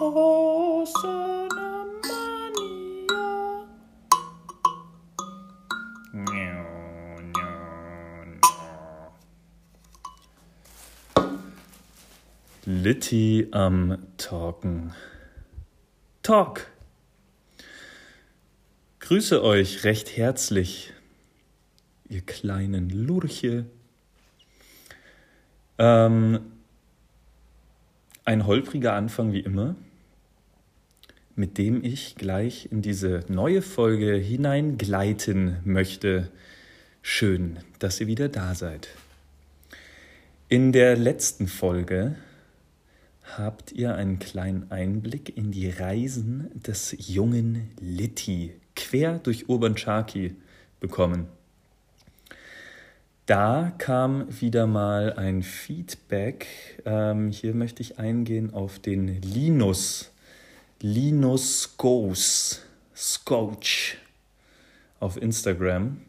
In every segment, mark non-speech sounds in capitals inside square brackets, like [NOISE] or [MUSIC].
Cosa mania. Litty am Talken. Talk. Grüße euch recht herzlich, ihr kleinen Lurche. Ähm, ein holpriger Anfang wie immer, mit dem ich gleich in diese neue Folge hineingleiten möchte. Schön, dass ihr wieder da seid. In der letzten Folge habt ihr einen kleinen Einblick in die Reisen des jungen Litti quer durch Urban Charki bekommen. Da kam wieder mal ein Feedback. Ähm, hier möchte ich eingehen auf den Linus. Linus Goes. Scotch auf Instagram.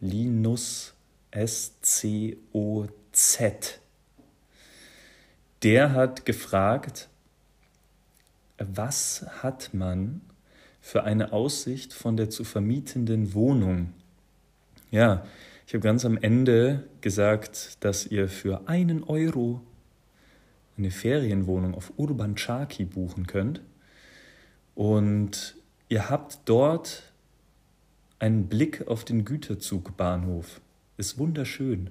Linus S-C-O-Z. Der hat gefragt, was hat man für eine Aussicht von der zu vermietenden Wohnung? Ja, ich habe ganz am Ende gesagt, dass ihr für einen Euro eine Ferienwohnung auf Urban Chaki buchen könnt. Und ihr habt dort einen Blick auf den Güterzugbahnhof. Ist wunderschön.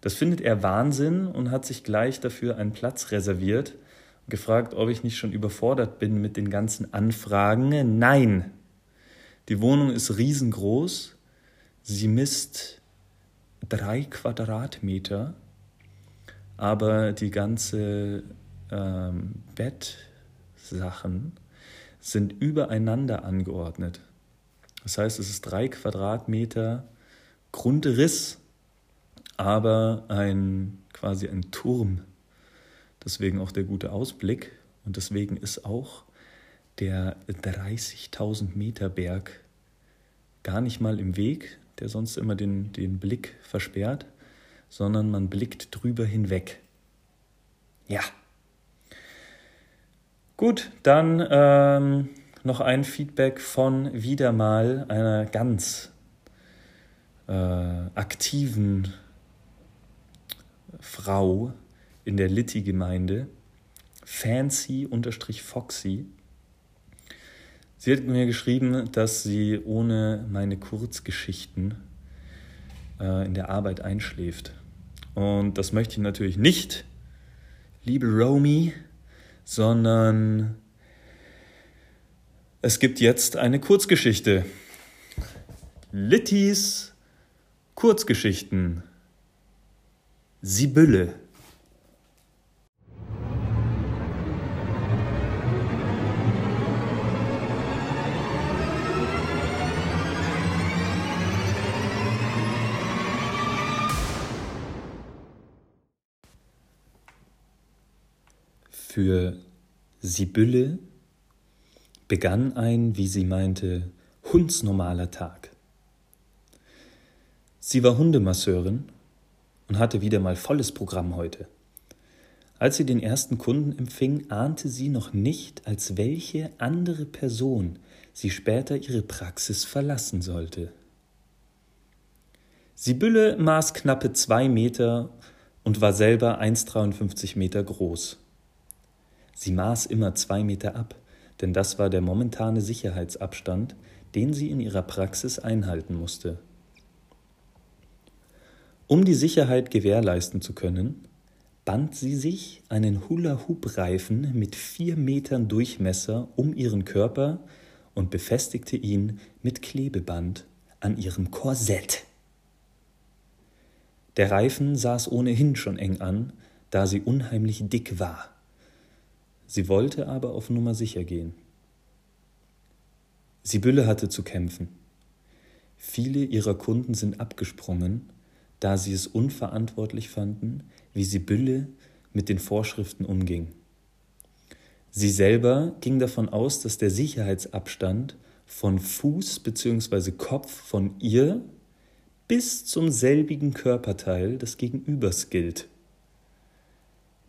Das findet er Wahnsinn und hat sich gleich dafür einen Platz reserviert und gefragt, ob ich nicht schon überfordert bin mit den ganzen Anfragen. Nein, die Wohnung ist riesengroß. Sie misst drei Quadratmeter, aber die ganze ähm, Bettsachen sind übereinander angeordnet. Das heißt, es ist drei Quadratmeter Grundriss aber ein quasi ein Turm. Deswegen auch der gute Ausblick und deswegen ist auch der 30.000 Meter Berg gar nicht mal im Weg, der sonst immer den, den Blick versperrt, sondern man blickt drüber hinweg. Ja. Gut, dann ähm, noch ein Feedback von wieder mal einer ganz äh, aktiven Frau in der Litti-Gemeinde, Fancy-Foxy. Sie hat mir geschrieben, dass sie ohne meine Kurzgeschichten äh, in der Arbeit einschläft. Und das möchte ich natürlich nicht, liebe Romy, sondern es gibt jetzt eine Kurzgeschichte. Littis Kurzgeschichten. Sibylle. Für Sibylle begann ein, wie sie meinte, hundsnormaler Tag. Sie war Hundemasseurin und hatte wieder mal volles Programm heute. Als sie den ersten Kunden empfing, ahnte sie noch nicht, als welche andere Person sie später ihre Praxis verlassen sollte. Sibylle maß knappe zwei Meter und war selber 1,53 Meter groß. Sie maß immer zwei Meter ab, denn das war der momentane Sicherheitsabstand, den sie in ihrer Praxis einhalten musste. Um die Sicherheit gewährleisten zu können, band sie sich einen Hula-Hoop-Reifen mit vier Metern Durchmesser um ihren Körper und befestigte ihn mit Klebeband an ihrem Korsett. Der Reifen saß ohnehin schon eng an, da sie unheimlich dick war. Sie wollte aber auf Nummer sicher gehen. Sibylle hatte zu kämpfen. Viele ihrer Kunden sind abgesprungen da sie es unverantwortlich fanden, wie Sibylle mit den Vorschriften umging. Sie selber ging davon aus, dass der Sicherheitsabstand von Fuß bzw. Kopf von ihr bis zum selbigen Körperteil des Gegenübers gilt.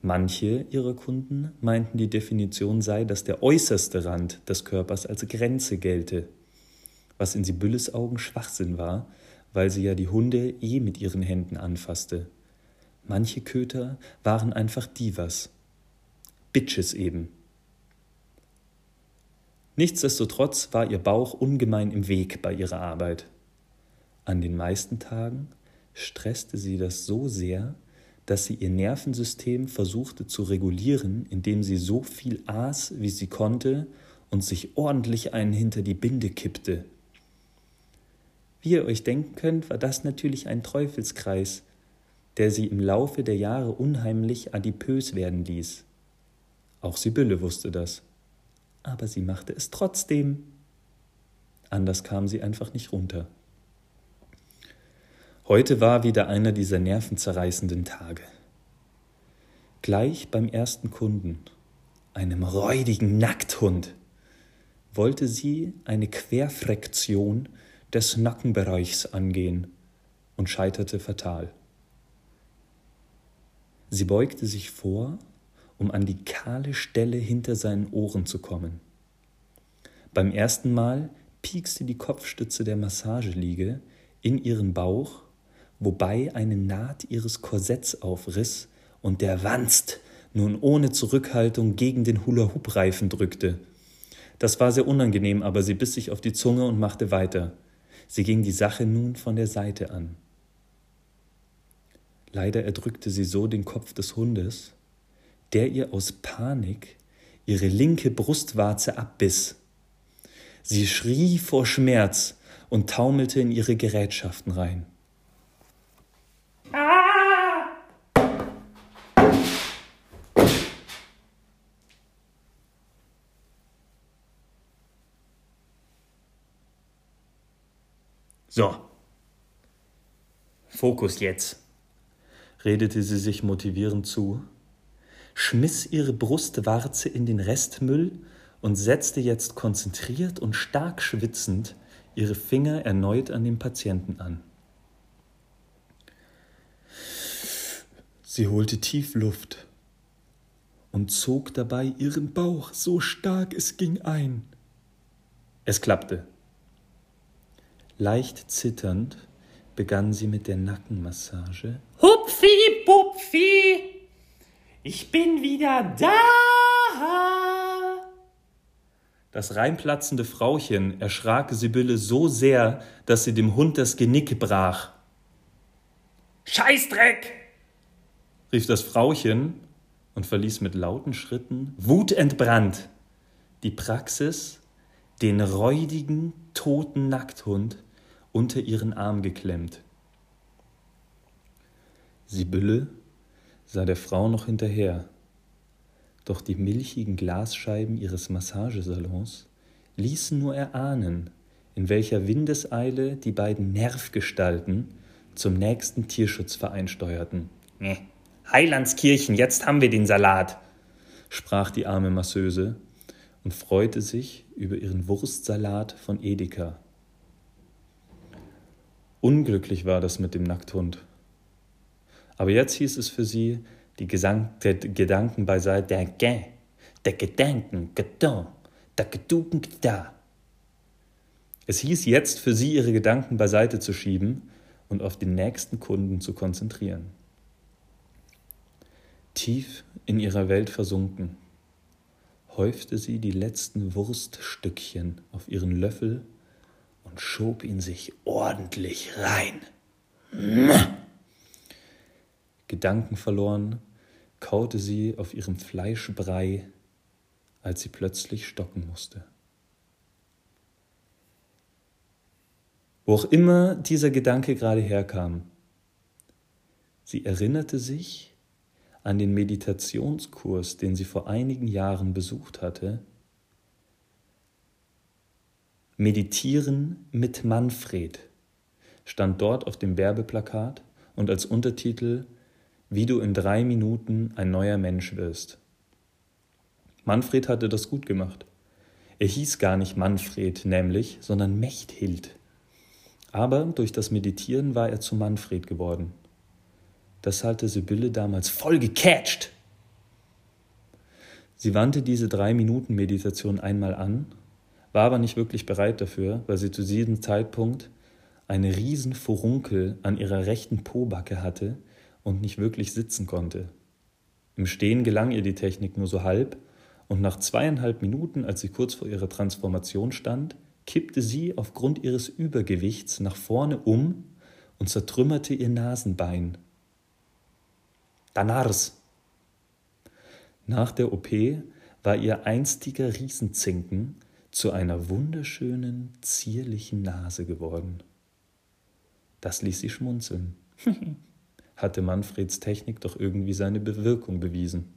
Manche ihrer Kunden meinten, die Definition sei, dass der äußerste Rand des Körpers als Grenze gelte, was in Sibylles Augen Schwachsinn war, weil sie ja die Hunde eh mit ihren Händen anfasste. Manche Köter waren einfach Divas. Bitches eben. Nichtsdestotrotz war ihr Bauch ungemein im Weg bei ihrer Arbeit. An den meisten Tagen stresste sie das so sehr, dass sie ihr Nervensystem versuchte zu regulieren, indem sie so viel aß, wie sie konnte und sich ordentlich einen hinter die Binde kippte. Wie ihr euch denken könnt, war das natürlich ein Teufelskreis, der sie im Laufe der Jahre unheimlich adipös werden ließ. Auch Sibylle wusste das. Aber sie machte es trotzdem. Anders kam sie einfach nicht runter. Heute war wieder einer dieser nervenzerreißenden Tage. Gleich beim ersten Kunden, einem räudigen Nackthund, wollte sie eine Querfraktion des Nackenbereichs angehen und scheiterte fatal. Sie beugte sich vor, um an die kahle Stelle hinter seinen Ohren zu kommen. Beim ersten Mal piekste die Kopfstütze der Massageliege in ihren Bauch wobei eine Naht ihres Korsetts aufriss und der Wanst nun ohne Zurückhaltung gegen den Hula-Hoop-Reifen drückte. Das war sehr unangenehm, aber sie biss sich auf die Zunge und machte weiter. Sie ging die Sache nun von der Seite an. Leider erdrückte sie so den Kopf des Hundes, der ihr aus Panik ihre linke Brustwarze abbiss. Sie schrie vor Schmerz und taumelte in ihre Gerätschaften rein. So. Fokus jetzt, redete sie sich motivierend zu, schmiss ihre Brustwarze in den Restmüll und setzte jetzt konzentriert und stark schwitzend ihre Finger erneut an den Patienten an. Sie holte tief Luft und zog dabei ihren Bauch so stark es ging ein. Es klappte. Leicht zitternd begann sie mit der Nackenmassage. Hupfi, Pupfi, ich bin wieder da. Das reinplatzende Frauchen erschrak Sibylle so sehr, dass sie dem Hund das Genick brach. Scheißdreck! rief das Frauchen und verließ mit lauten Schritten, wutentbrannt, die Praxis, den räudigen, toten Nackthund unter ihren Arm geklemmt. Sibylle sah der Frau noch hinterher, doch die milchigen Glasscheiben ihres Massagesalons ließen nur erahnen, in welcher Windeseile die beiden Nervgestalten zum nächsten Tierschutzverein steuerten. Nee, Heilandskirchen, jetzt haben wir den Salat, sprach die arme Masseuse und freute sich über ihren Wurstsalat von Edeka. Unglücklich war das mit dem Nackthund. Aber jetzt hieß es für sie, die Gesang der Gedanken beiseite, der Ge, der Gedanken, Gedon, der Geduken, da. Es hieß jetzt für sie, ihre Gedanken beiseite zu schieben und auf den nächsten Kunden zu konzentrieren. Tief in ihrer Welt versunken, häufte sie die letzten Wurststückchen auf ihren Löffel und schob ihn sich ordentlich rein. Gedanken verloren, kaute sie auf ihrem Fleischbrei, als sie plötzlich stocken musste. Wo auch immer dieser Gedanke gerade herkam, sie erinnerte sich an den Meditationskurs, den sie vor einigen Jahren besucht hatte, Meditieren mit Manfred stand dort auf dem Werbeplakat und als Untertitel Wie du in drei Minuten ein neuer Mensch wirst. Manfred hatte das gut gemacht. Er hieß gar nicht Manfred nämlich, sondern Mechthild. Aber durch das Meditieren war er zu Manfred geworden. Das hatte Sibylle damals voll gecatcht. Sie wandte diese drei Minuten Meditation einmal an, war aber nicht wirklich bereit dafür, weil sie zu diesem Zeitpunkt eine riesen Furunkel an ihrer rechten Pobacke hatte und nicht wirklich sitzen konnte. Im Stehen gelang ihr die Technik nur so halb, und nach zweieinhalb Minuten, als sie kurz vor ihrer Transformation stand, kippte sie aufgrund ihres Übergewichts nach vorne um und zertrümmerte ihr Nasenbein. Danars, nach der OP war ihr einstiger Riesenzinken zu einer wunderschönen, zierlichen Nase geworden. Das ließ sie schmunzeln. [LAUGHS] Hatte Manfreds Technik doch irgendwie seine Bewirkung bewiesen.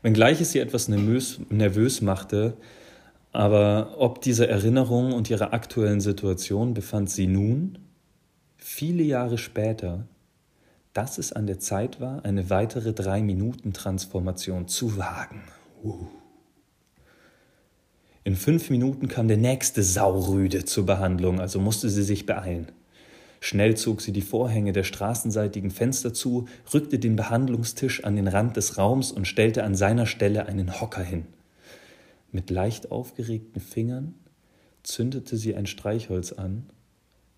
Wenngleich es sie etwas nervös, nervös machte, aber ob dieser Erinnerung und ihrer aktuellen Situation befand sie nun, viele Jahre später, dass es an der Zeit war, eine weitere Drei-Minuten-Transformation zu wagen. Uh. In fünf Minuten kam der nächste Saurüde zur Behandlung, also musste sie sich beeilen. Schnell zog sie die Vorhänge der straßenseitigen Fenster zu, rückte den Behandlungstisch an den Rand des Raums und stellte an seiner Stelle einen Hocker hin. Mit leicht aufgeregten Fingern zündete sie ein Streichholz an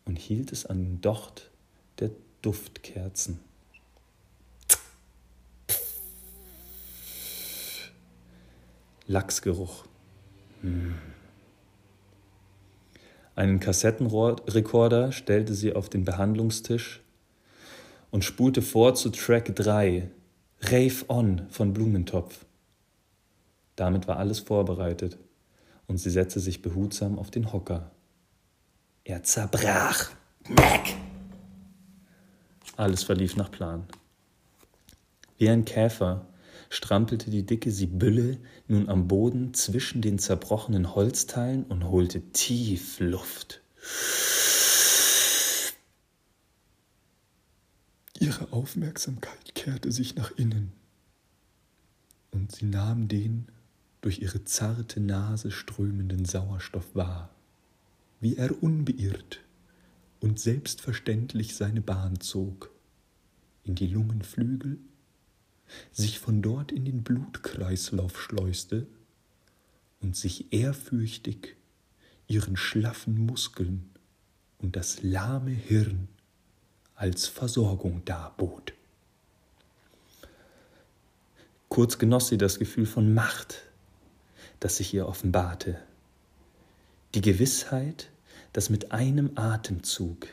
und hielt es an den Docht der Duftkerzen. Lachsgeruch. Einen Kassettenrekorder stellte sie auf den Behandlungstisch und spulte vor zu Track 3, Rave On von Blumentopf. Damit war alles vorbereitet und sie setzte sich behutsam auf den Hocker. Er zerbrach. Mac! Alles verlief nach Plan. Wie ein Käfer strampelte die dicke Sibylle nun am Boden zwischen den zerbrochenen Holzteilen und holte tief Luft. Ihre Aufmerksamkeit kehrte sich nach innen und sie nahm den durch ihre zarte Nase strömenden Sauerstoff wahr, wie er unbeirrt und selbstverständlich seine Bahn zog, in die Lungenflügel, sich von dort in den Blutkreislauf schleuste und sich ehrfürchtig ihren schlaffen Muskeln und das lahme Hirn als Versorgung darbot. Kurz genoss sie das Gefühl von Macht, das sich ihr offenbarte, die Gewissheit, dass mit einem Atemzug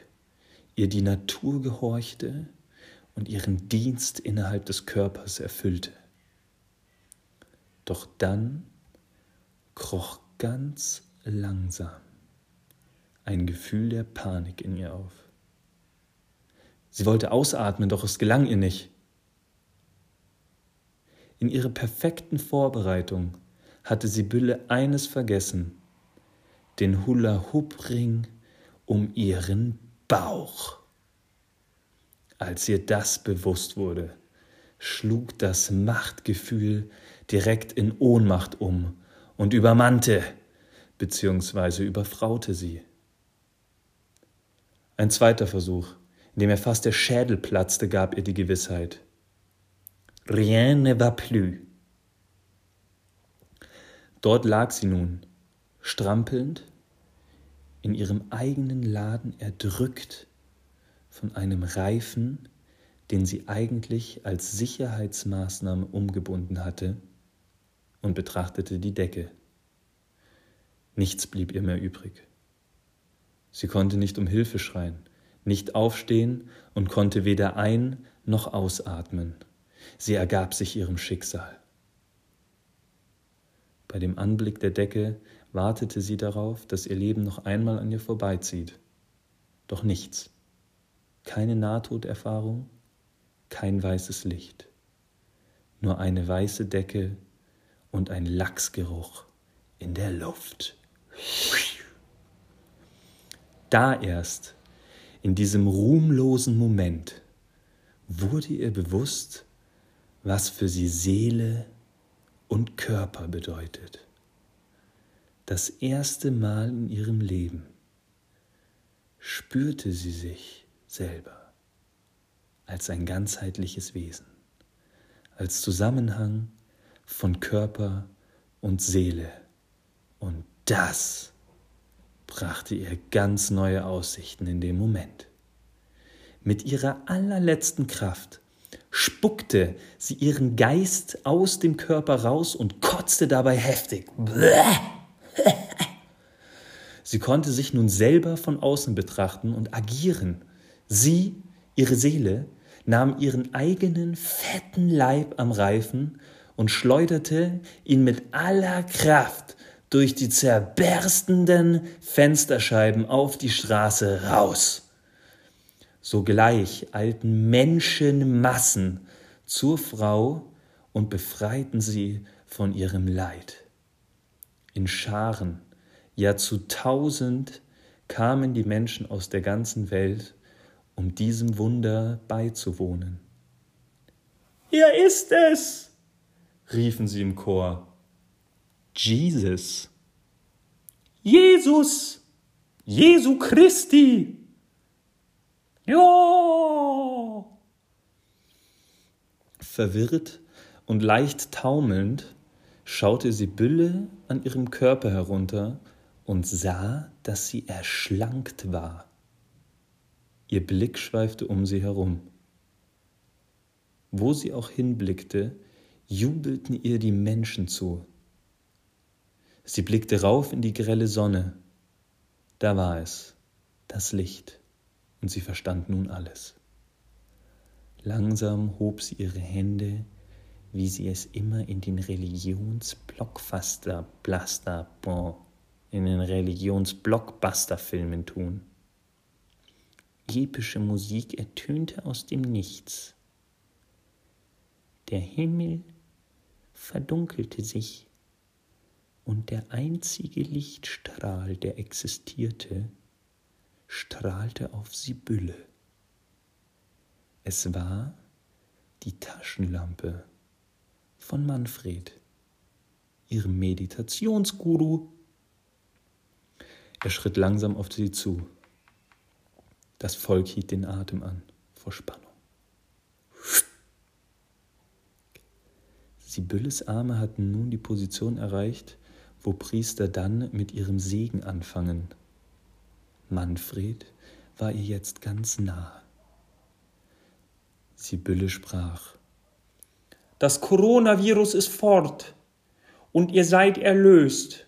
ihr die Natur gehorchte und ihren Dienst innerhalb des Körpers erfüllte. Doch dann kroch ganz langsam ein Gefühl der Panik in ihr auf. Sie wollte ausatmen, doch es gelang ihr nicht. In ihrer perfekten Vorbereitung hatte Sibylle eines vergessen, den Hula-Hoop-Ring um ihren Bauch. Als ihr das bewusst wurde, schlug das Machtgefühl direkt in Ohnmacht um und übermannte bzw. überfraute sie. Ein zweiter Versuch, in dem er fast der Schädel platzte, gab ihr die Gewissheit. Rien ne va plus. Dort lag sie nun, strampelnd, in ihrem eigenen Laden erdrückt von einem Reifen, den sie eigentlich als Sicherheitsmaßnahme umgebunden hatte, und betrachtete die Decke. Nichts blieb ihr mehr übrig. Sie konnte nicht um Hilfe schreien, nicht aufstehen und konnte weder ein noch ausatmen. Sie ergab sich ihrem Schicksal. Bei dem Anblick der Decke wartete sie darauf, dass ihr Leben noch einmal an ihr vorbeizieht. Doch nichts. Keine Nahtoderfahrung, kein weißes Licht. Nur eine weiße Decke und ein Lachsgeruch in der Luft. Da erst, in diesem ruhmlosen Moment, wurde ihr bewusst, was für sie Seele und Körper bedeutet das erste Mal in ihrem Leben spürte sie sich selber als ein ganzheitliches Wesen, als Zusammenhang von Körper und Seele. Und das brachte ihr ganz neue Aussichten in dem Moment. Mit ihrer allerletzten Kraft spuckte sie ihren Geist aus dem Körper raus und kotzte dabei heftig. [LAUGHS] Sie konnte sich nun selber von außen betrachten und agieren. Sie, ihre Seele, nahm ihren eigenen fetten Leib am Reifen und schleuderte ihn mit aller Kraft durch die zerberstenden Fensterscheiben auf die Straße raus. Sogleich eilten Menschenmassen zur Frau und befreiten sie von ihrem Leid. In Scharen, ja zu tausend, kamen die Menschen aus der ganzen Welt, um diesem Wunder beizuwohnen. Er ist es! riefen sie im Chor. Jesus. Jesus! Jesu Christi! Ja! Verwirrt und leicht taumelnd schaute Sibylle an ihrem Körper herunter und sah, dass sie erschlankt war. Ihr Blick schweifte um sie herum. Wo sie auch hinblickte, jubelten ihr die Menschen zu. Sie blickte rauf in die grelle Sonne. Da war es, das Licht, und sie verstand nun alles. Langsam hob sie ihre Hände, wie sie es immer in den Religionsblockbuster, in den Religionsblockbuster-Filmen tun. Epische Musik ertönte aus dem Nichts. Der Himmel verdunkelte sich und der einzige Lichtstrahl, der existierte, strahlte auf Sibylle. Es war die Taschenlampe von Manfred, ihrem Meditationsguru. Er schritt langsam auf sie zu. Das Volk hielt den Atem an vor Spannung. Sibylles Arme hatten nun die Position erreicht, wo Priester dann mit ihrem Segen anfangen. Manfred war ihr jetzt ganz nah. Sibylle sprach. Das Coronavirus ist fort und ihr seid erlöst,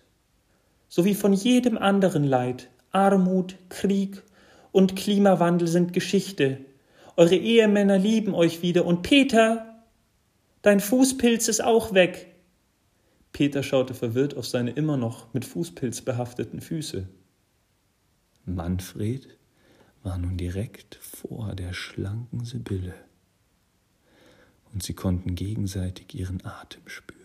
so wie von jedem anderen Leid. Armut, Krieg und Klimawandel sind Geschichte. Eure Ehemänner lieben euch wieder und Peter, dein Fußpilz ist auch weg. Peter schaute verwirrt auf seine immer noch mit Fußpilz behafteten Füße. Manfred war nun direkt vor der schlanken Sibylle, und sie konnten gegenseitig ihren Atem spüren.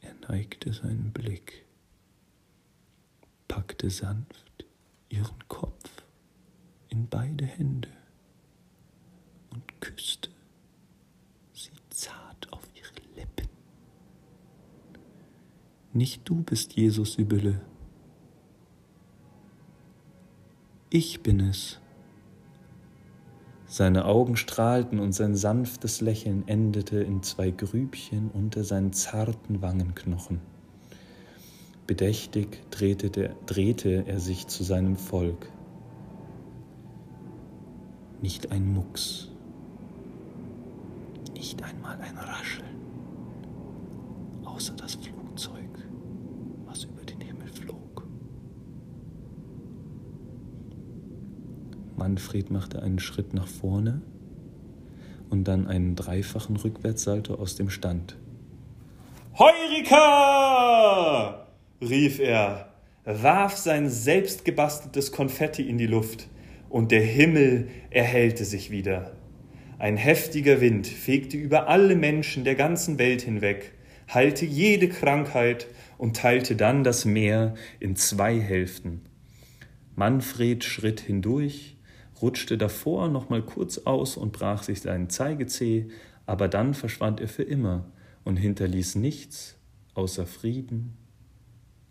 Er neigte seinen Blick, packte sanft ihren Kopf in beide Hände und küsste sie zart auf ihre Lippen. Nicht du bist Jesus, Sibylle, Ich bin es. Seine Augen strahlten und sein sanftes Lächeln endete in zwei Grübchen unter seinen zarten Wangenknochen. Bedächtig drehte, der, drehte er sich zu seinem Volk. Nicht ein Mucks, nicht einmal ein Rascheln, außer das Flugzeug. Manfred machte einen Schritt nach vorne und dann einen dreifachen Rückwärtssalto aus dem Stand. Heurika! Rief er, warf sein selbstgebasteltes Konfetti in die Luft, und der Himmel erhellte sich wieder. Ein heftiger Wind fegte über alle Menschen der ganzen Welt hinweg, heilte jede Krankheit und teilte dann das Meer in zwei Hälften. Manfred schritt hindurch, rutschte davor noch mal kurz aus und brach sich seinen Zeigezeh, aber dann verschwand er für immer und hinterließ nichts außer Frieden,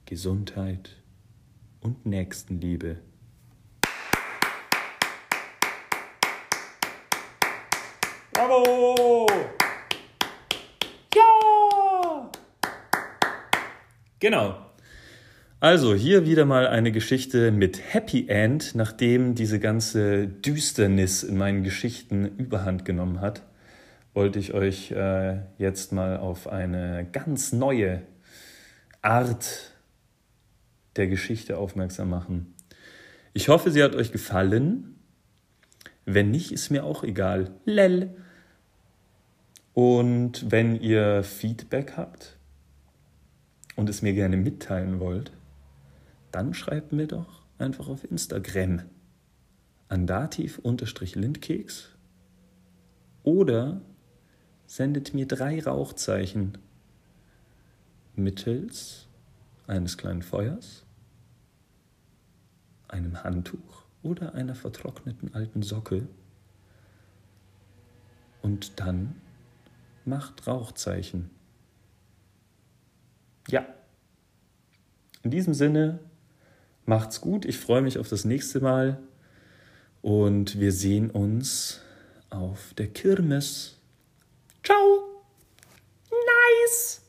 Gesundheit und Bravo! Ja! Genau. Also hier wieder mal eine Geschichte mit Happy End, nachdem diese ganze Düsternis in meinen Geschichten überhand genommen hat, wollte ich euch äh, jetzt mal auf eine ganz neue Art der Geschichte aufmerksam machen. Ich hoffe, sie hat euch gefallen. Wenn nicht, ist mir auch egal. Lell. Und wenn ihr Feedback habt und es mir gerne mitteilen wollt, dann schreibt mir doch einfach auf Instagram an dativ-lindkeks oder sendet mir drei Rauchzeichen mittels eines kleinen Feuers, einem Handtuch oder einer vertrockneten alten Socke und dann macht Rauchzeichen. Ja. In diesem Sinne Macht's gut, ich freue mich auf das nächste Mal und wir sehen uns auf der Kirmes. Ciao! Nice!